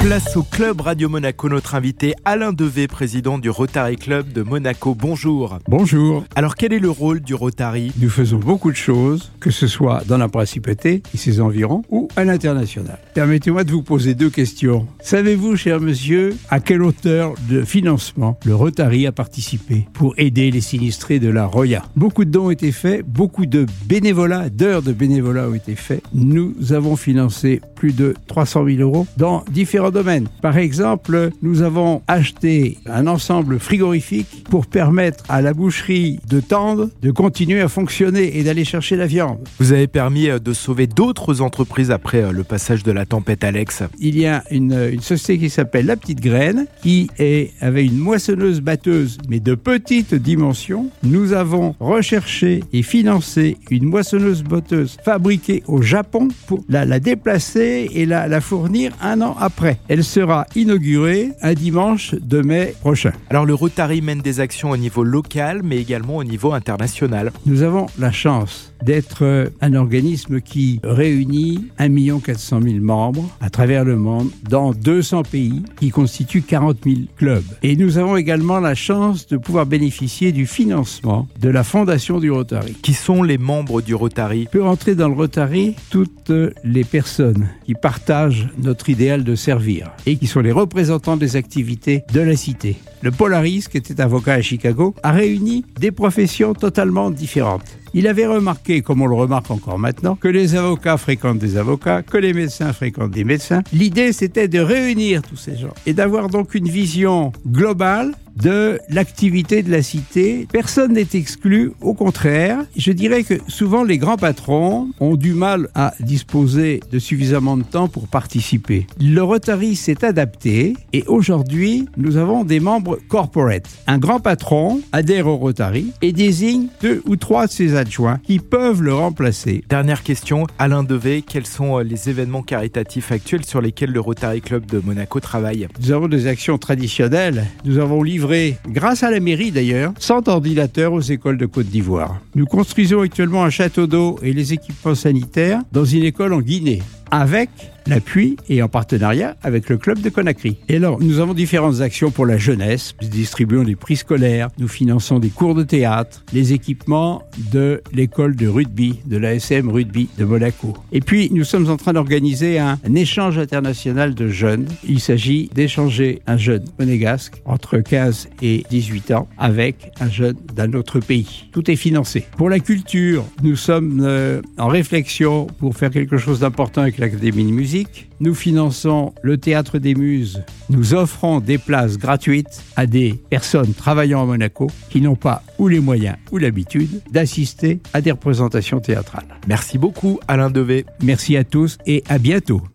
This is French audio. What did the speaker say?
Place au Club Radio Monaco, notre invité Alain Devé, président du Rotary Club de Monaco. Bonjour. Bonjour. Alors quel est le rôle du Rotary? Nous faisons beaucoup de choses, que ce soit dans la principauté et ses environs ou à l'international. Permettez-moi de vous poser deux questions. Savez-vous, cher monsieur, à quelle hauteur de financement le Rotary a participé pour aider les sinistrés de la Roya? Beaucoup de dons ont été faits, beaucoup de bénévolat, d'heures de bénévolat ont été faits. Nous avons financé plus de 300 000 euros dans différents domaines. Par exemple, nous avons acheté un ensemble frigorifique pour permettre à la boucherie de Tende de continuer à fonctionner et d'aller chercher la viande. Vous avez permis euh, de sauver d'autres entreprises après euh, le passage de la tempête Alex. Il y a une, une société qui s'appelle La Petite Graine qui est, avait une moissonneuse batteuse mais de petite dimension. Nous avons recherché et financé une moissonneuse batteuse fabriquée au Japon pour la, la déplacer et la, la fournir un an après. Elle sera inaugurée un dimanche de mai prochain. Alors le Rotary mène des actions au niveau local mais également au niveau international. Nous avons la chance d'être un organisme qui réunit 1 400 000 membres à travers le monde dans 200 pays qui constituent 40 000 clubs. Et nous avons également la chance de pouvoir bénéficier du financement de la fondation du Rotary. Qui sont les membres du Rotary? Peut rentrer dans le Rotary toutes les personnes qui partagent notre idéal de et qui sont les représentants des activités de la cité. Le Polaris, qui était avocat à Chicago, a réuni des professions totalement différentes. Il avait remarqué, comme on le remarque encore maintenant, que les avocats fréquentent des avocats, que les médecins fréquentent des médecins. L'idée, c'était de réunir tous ces gens et d'avoir donc une vision globale de l'activité de la cité. Personne n'est exclu, au contraire. Je dirais que souvent les grands patrons ont du mal à disposer de suffisamment de temps pour participer. Le Rotary s'est adapté et aujourd'hui nous avons des membres corporate. Un grand patron adhère au Rotary et désigne deux ou trois de ses adjoints qui peuvent le remplacer. Dernière question, Alain Devé, quels sont euh, les événements caritatifs actuels sur lesquels le Rotary Club de Monaco travaille? Nous avons des actions traditionnelles. Nous avons livré grâce à la mairie d'ailleurs, 100 ordinateurs aux écoles de Côte d'Ivoire. Nous construisons actuellement un château d'eau et les équipements sanitaires dans une école en Guinée avec l'appui et en partenariat avec le club de Conakry. Et alors, nous avons différentes actions pour la jeunesse. Nous distribuons des prix scolaires, nous finançons des cours de théâtre, les équipements de l'école de rugby, de l'ASM Rugby de Monaco. Et puis, nous sommes en train d'organiser un, échange international de jeunes. Il s'agit d'échanger un jeune monégasque entre 15 et 18 ans avec un jeune d'un autre pays. Tout est financé. Pour la culture, nous sommes euh, en réflexion pour faire quelque chose d'important l'Académie de musique. Nous finançons le Théâtre des Muses. Nous offrons des places gratuites à des personnes travaillant à Monaco qui n'ont pas ou les moyens ou l'habitude d'assister à des représentations théâtrales. Merci beaucoup Alain Devé. Merci à tous et à bientôt.